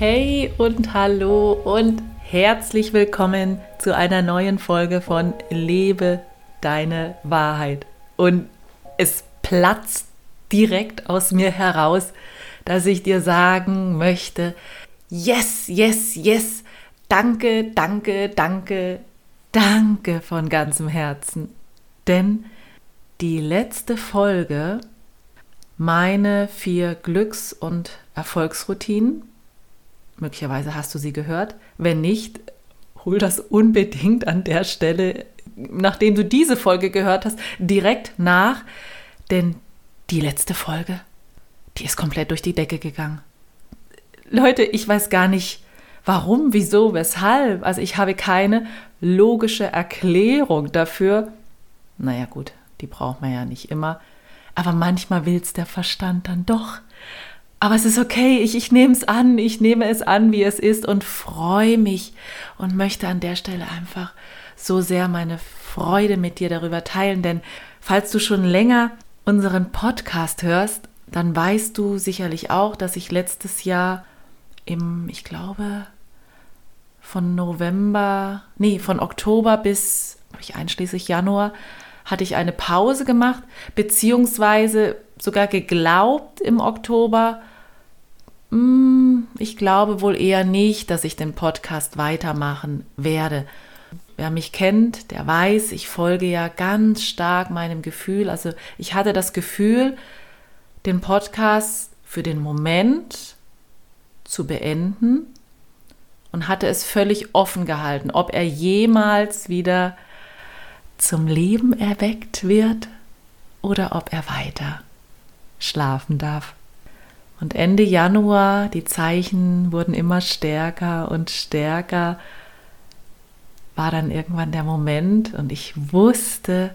Hey und hallo und herzlich willkommen zu einer neuen Folge von Lebe deine Wahrheit. Und es platzt direkt aus mir heraus, dass ich dir sagen möchte, yes, yes, yes, danke, danke, danke, danke von ganzem Herzen. Denn die letzte Folge, meine vier Glücks- und Erfolgsroutinen, möglicherweise hast du sie gehört, wenn nicht, hol das unbedingt an der Stelle, nachdem du diese Folge gehört hast, direkt nach, denn die letzte Folge, die ist komplett durch die Decke gegangen. Leute, ich weiß gar nicht, warum, wieso, weshalb. Also ich habe keine logische Erklärung dafür. Naja gut, die braucht man ja nicht immer. Aber manchmal will es der Verstand dann doch. Aber es ist okay, ich, ich nehme es an, ich nehme es an, wie es ist und freue mich und möchte an der Stelle einfach so sehr meine Freude mit dir darüber teilen. Denn falls du schon länger unseren Podcast hörst, dann weißt du sicherlich auch, dass ich letztes Jahr im, ich glaube, von November, nee, von Oktober bis ich einschließlich Januar hatte ich eine Pause gemacht, beziehungsweise sogar geglaubt im Oktober, ich glaube wohl eher nicht, dass ich den Podcast weitermachen werde. Wer mich kennt, der weiß, ich folge ja ganz stark meinem Gefühl. Also ich hatte das Gefühl, den Podcast für den Moment zu beenden und hatte es völlig offen gehalten, ob er jemals wieder zum Leben erweckt wird oder ob er weiter schlafen darf. Und Ende Januar, die Zeichen wurden immer stärker und stärker, war dann irgendwann der Moment und ich wusste,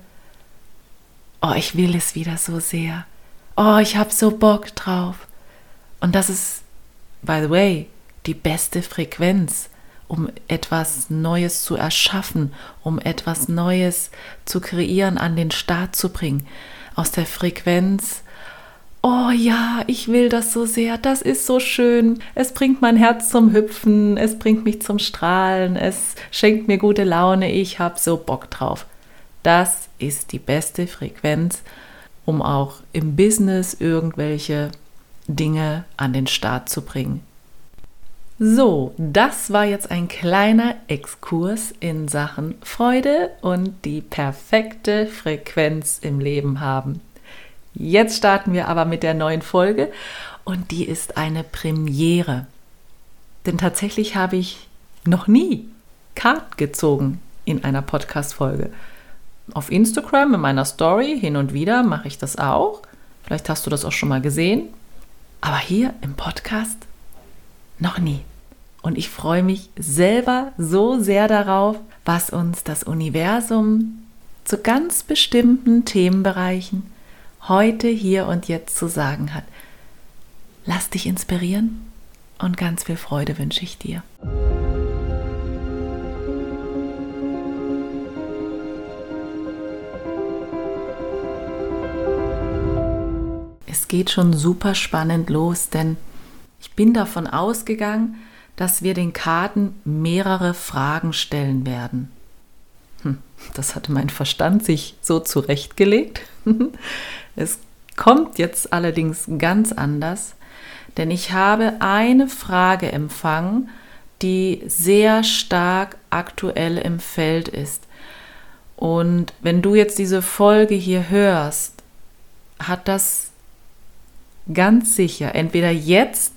oh, ich will es wieder so sehr. Oh, ich habe so Bock drauf. Und das ist, by the way, die beste Frequenz, um etwas Neues zu erschaffen, um etwas Neues zu kreieren, an den Start zu bringen. Aus der Frequenz, oh ja, ich will das so sehr, das ist so schön, es bringt mein Herz zum Hüpfen, es bringt mich zum Strahlen, es schenkt mir gute Laune, ich habe so Bock drauf. Das ist die beste Frequenz, um auch im Business irgendwelche Dinge an den Start zu bringen. So, das war jetzt ein kleiner Exkurs in Sachen Freude und die perfekte Frequenz im Leben haben. Jetzt starten wir aber mit der neuen Folge und die ist eine Premiere. Denn tatsächlich habe ich noch nie Karten gezogen in einer Podcast-Folge. Auf Instagram in meiner Story hin und wieder mache ich das auch. Vielleicht hast du das auch schon mal gesehen. Aber hier im Podcast noch nie. Und ich freue mich selber so sehr darauf, was uns das Universum zu ganz bestimmten Themenbereichen heute, hier und jetzt zu sagen hat. Lass dich inspirieren und ganz viel Freude wünsche ich dir. Es geht schon super spannend los, denn ich bin davon ausgegangen, dass wir den Karten mehrere Fragen stellen werden. Hm, das hatte mein Verstand sich so zurechtgelegt. es kommt jetzt allerdings ganz anders, denn ich habe eine Frage empfangen, die sehr stark aktuell im Feld ist. Und wenn du jetzt diese Folge hier hörst, hat das ganz sicher entweder jetzt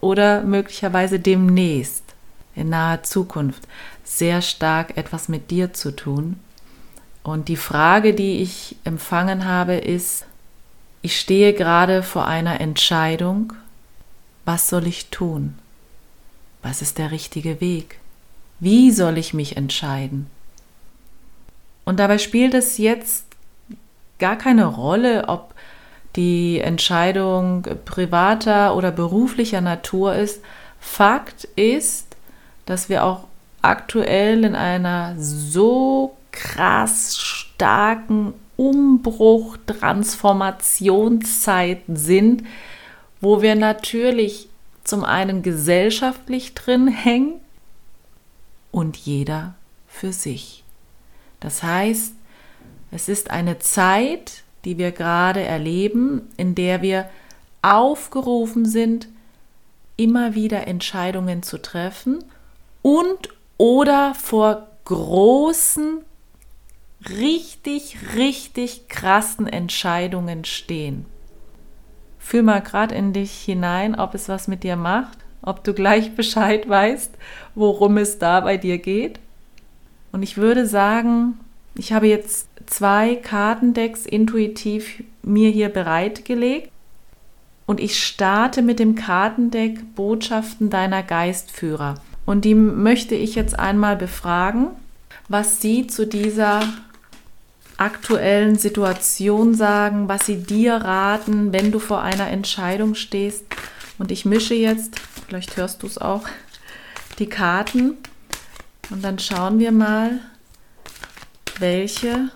oder möglicherweise demnächst in naher Zukunft sehr stark etwas mit dir zu tun. Und die Frage, die ich empfangen habe, ist, ich stehe gerade vor einer Entscheidung, was soll ich tun? Was ist der richtige Weg? Wie soll ich mich entscheiden? Und dabei spielt es jetzt gar keine Rolle, ob die Entscheidung privater oder beruflicher Natur ist. Fakt ist, dass wir auch aktuell in einer so krass starken Umbruch, Transformationszeit sind, wo wir natürlich zum einen gesellschaftlich drin hängen und jeder für sich. Das heißt, es ist eine Zeit, die wir gerade erleben, in der wir aufgerufen sind, immer wieder Entscheidungen zu treffen und oder vor großen, richtig, richtig krassen Entscheidungen stehen. Fühl mal gerade in dich hinein, ob es was mit dir macht, ob du gleich Bescheid weißt, worum es da bei dir geht. Und ich würde sagen, ich habe jetzt zwei Kartendecks intuitiv mir hier bereitgelegt und ich starte mit dem Kartendeck Botschaften deiner Geistführer. Und die möchte ich jetzt einmal befragen, was sie zu dieser aktuellen Situation sagen, was sie dir raten, wenn du vor einer Entscheidung stehst. Und ich mische jetzt, vielleicht hörst du es auch, die Karten. Und dann schauen wir mal, welche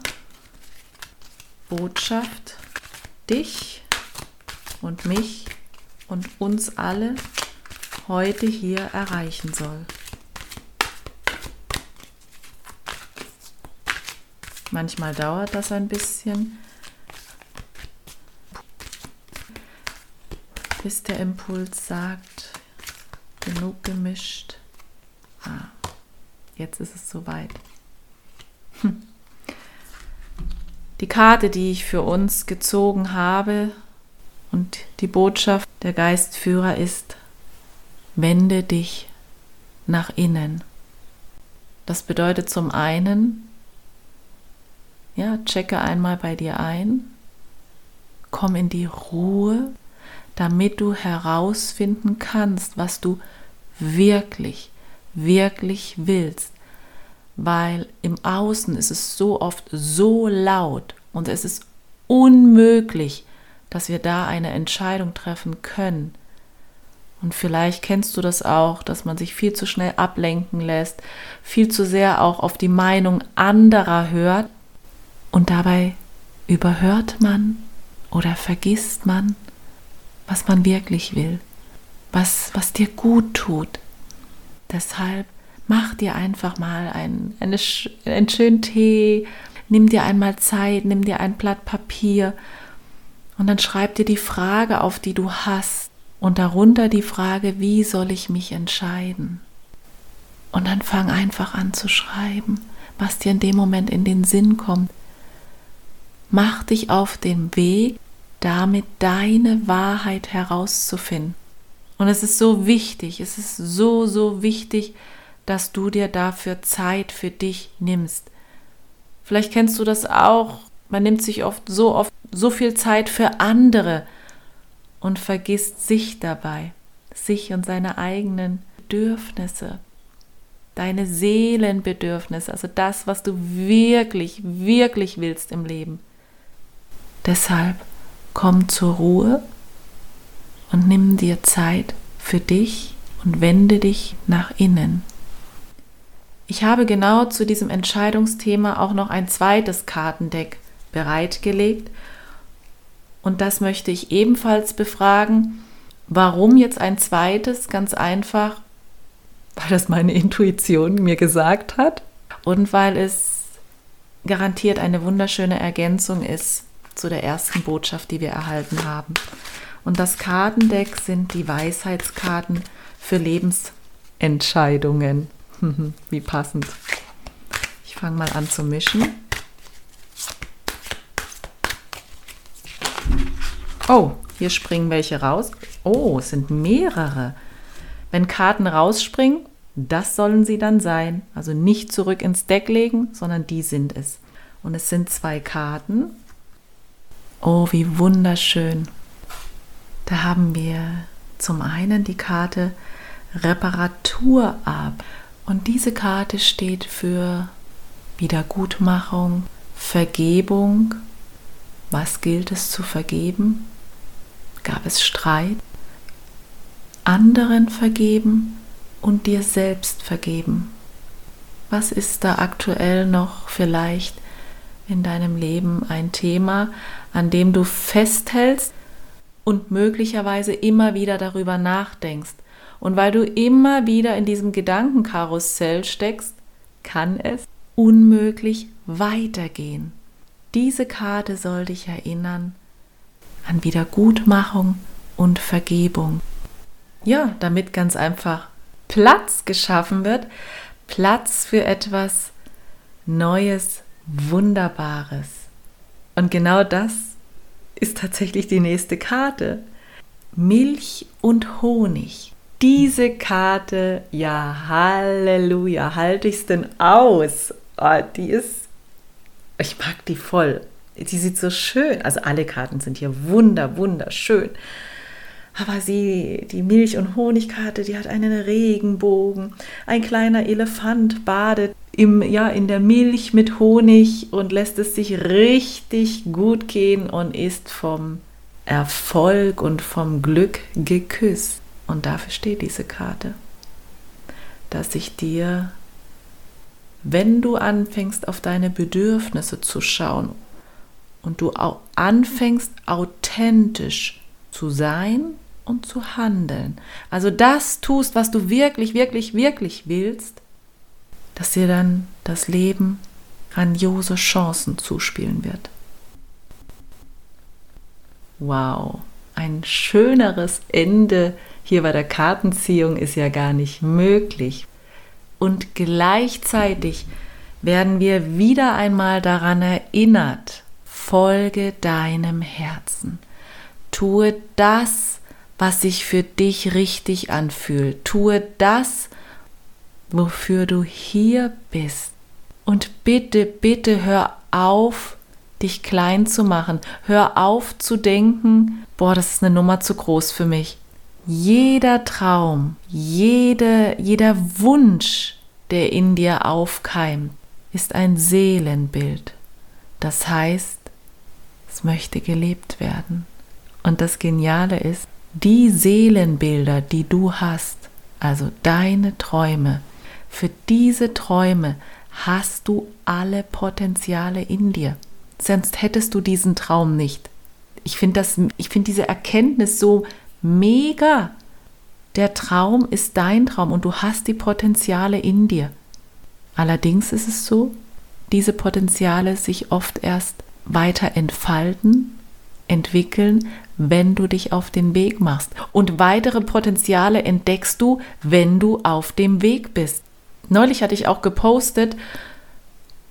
Botschaft dich und mich und uns alle heute hier erreichen soll. Manchmal dauert das ein bisschen, bis der Impuls sagt, genug gemischt. Ah, jetzt ist es soweit. Hm. Die Karte, die ich für uns gezogen habe und die Botschaft der Geistführer ist, wende dich nach innen. Das bedeutet zum einen, ja, checke einmal bei dir ein, komm in die Ruhe, damit du herausfinden kannst, was du wirklich, wirklich willst. Weil im Außen ist es so oft so laut und es ist unmöglich, dass wir da eine Entscheidung treffen können. Und vielleicht kennst du das auch, dass man sich viel zu schnell ablenken lässt, viel zu sehr auch auf die Meinung anderer hört und dabei überhört man oder vergisst man, was man wirklich will, was, was dir gut tut. Deshalb mach dir einfach mal einen, eine, einen schönen Tee, nimm dir einmal Zeit, nimm dir ein Blatt Papier und dann schreib dir die Frage auf, die du hast und darunter die Frage, wie soll ich mich entscheiden? Und dann fang einfach an zu schreiben, was dir in dem Moment in den Sinn kommt. Mach dich auf den Weg, damit deine Wahrheit herauszufinden. Und es ist so wichtig, es ist so, so wichtig, dass du dir dafür Zeit für dich nimmst. Vielleicht kennst du das auch, man nimmt sich oft so oft so viel Zeit für andere und vergisst sich dabei, sich und seine eigenen Bedürfnisse, deine Seelenbedürfnisse, also das, was du wirklich, wirklich willst im Leben. Deshalb komm zur Ruhe und nimm dir Zeit für dich und wende dich nach innen. Ich habe genau zu diesem Entscheidungsthema auch noch ein zweites Kartendeck bereitgelegt und das möchte ich ebenfalls befragen. Warum jetzt ein zweites? Ganz einfach, weil das meine Intuition mir gesagt hat und weil es garantiert eine wunderschöne Ergänzung ist zu der ersten Botschaft, die wir erhalten haben. Und das Kartendeck sind die Weisheitskarten für Lebensentscheidungen. Wie passend. Ich fange mal an zu mischen. Oh, hier springen welche raus. Oh, es sind mehrere. Wenn Karten rausspringen, das sollen sie dann sein. Also nicht zurück ins Deck legen, sondern die sind es. Und es sind zwei Karten. Oh, wie wunderschön. Da haben wir zum einen die Karte Reparatur ab. Und diese Karte steht für Wiedergutmachung, Vergebung. Was gilt es zu vergeben? Gab es Streit? Anderen vergeben und dir selbst vergeben? Was ist da aktuell noch vielleicht in deinem Leben ein Thema, an dem du festhältst, und möglicherweise immer wieder darüber nachdenkst. Und weil du immer wieder in diesem Gedankenkarussell steckst, kann es unmöglich weitergehen. Diese Karte soll dich erinnern an Wiedergutmachung und Vergebung. Ja, damit ganz einfach Platz geschaffen wird, Platz für etwas Neues, Wunderbares. Und genau das ist tatsächlich die nächste Karte. Milch und Honig. Diese Karte, ja, Halleluja, halte ich es denn aus? Oh, die ist, ich mag die voll. Die sieht so schön, also alle Karten sind hier wunder, wunderschön. Aber sie, die Milch- und Honigkarte, die hat einen Regenbogen. Ein kleiner Elefant badet im, ja, in der Milch mit Honig und lässt es sich richtig gut gehen und ist vom Erfolg und vom Glück geküsst. Und dafür steht diese Karte, dass ich dir, wenn du anfängst auf deine Bedürfnisse zu schauen und du auch anfängst authentisch zu sein und zu handeln. Also das tust, was du wirklich, wirklich, wirklich willst, dass dir dann das Leben grandiose Chancen zuspielen wird. Wow, ein schöneres Ende hier bei der Kartenziehung ist ja gar nicht möglich. Und gleichzeitig werden wir wieder einmal daran erinnert, folge deinem Herzen. Tue das, was sich für dich richtig anfühlt. Tue das, wofür du hier bist. Und bitte, bitte hör auf, dich klein zu machen. Hör auf zu denken, boah, das ist eine Nummer zu groß für mich. Jeder Traum, jede, jeder Wunsch, der in dir aufkeimt, ist ein Seelenbild. Das heißt, es möchte gelebt werden. Und das Geniale ist, die Seelenbilder, die du hast, also deine Träume, für diese Träume hast du alle Potenziale in dir. Sonst hättest du diesen Traum nicht. Ich finde find diese Erkenntnis so mega. Der Traum ist dein Traum und du hast die Potenziale in dir. Allerdings ist es so, diese Potenziale sich oft erst weiter entfalten, entwickeln, wenn du dich auf den Weg machst. Und weitere Potenziale entdeckst du, wenn du auf dem Weg bist. Neulich hatte ich auch gepostet,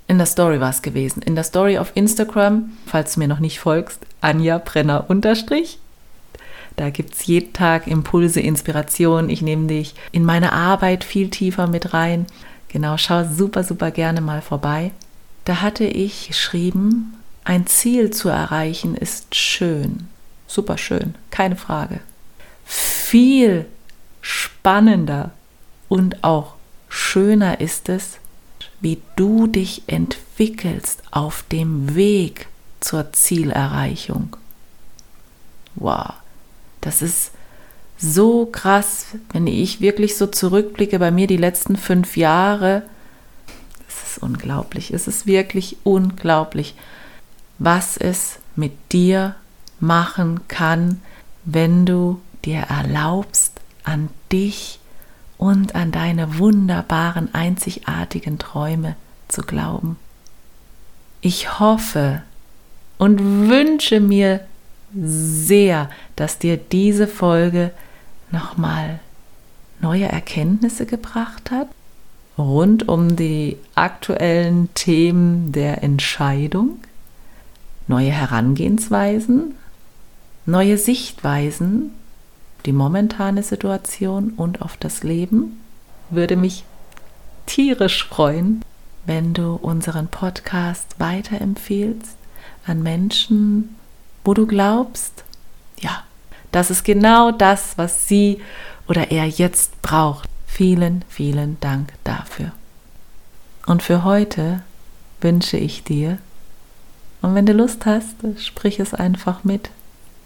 in der Story war es gewesen, in der Story auf Instagram, falls du mir noch nicht folgst, Anja Brenner unterstrich. Da gibt es jeden Tag Impulse, Inspiration. Ich nehme dich in meine Arbeit viel tiefer mit rein. Genau, schau super, super gerne mal vorbei. Da hatte ich geschrieben, ein Ziel zu erreichen ist schön. Super schön, keine Frage. Viel spannender und auch schöner ist es, wie du dich entwickelst auf dem Weg zur Zielerreichung. Wow, das ist so krass, wenn ich wirklich so zurückblicke bei mir die letzten fünf Jahre. Es ist unglaublich, es ist wirklich unglaublich was es mit dir machen kann, wenn du dir erlaubst, an dich und an deine wunderbaren, einzigartigen Träume zu glauben. Ich hoffe und wünsche mir sehr, dass dir diese Folge nochmal neue Erkenntnisse gebracht hat rund um die aktuellen Themen der Entscheidung neue Herangehensweisen, neue Sichtweisen, die momentane Situation und auf das Leben. Würde mich tierisch freuen, wenn du unseren Podcast weiterempfehlst an Menschen, wo du glaubst, ja, das ist genau das, was sie oder er jetzt braucht. Vielen, vielen Dank dafür. Und für heute wünsche ich dir und wenn du Lust hast, sprich es einfach mit,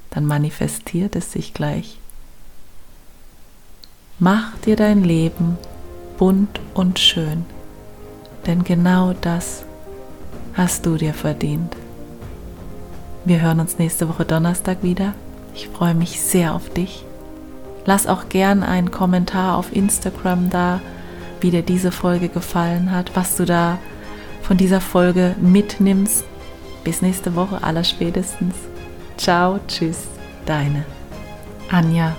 dann manifestiert es sich gleich. Mach dir dein Leben bunt und schön, denn genau das hast du dir verdient. Wir hören uns nächste Woche Donnerstag wieder. Ich freue mich sehr auf dich. Lass auch gern einen Kommentar auf Instagram da, wie dir diese Folge gefallen hat, was du da von dieser Folge mitnimmst. Bis nächste Woche, aller spätestens. Ciao, tschüss, deine Anja.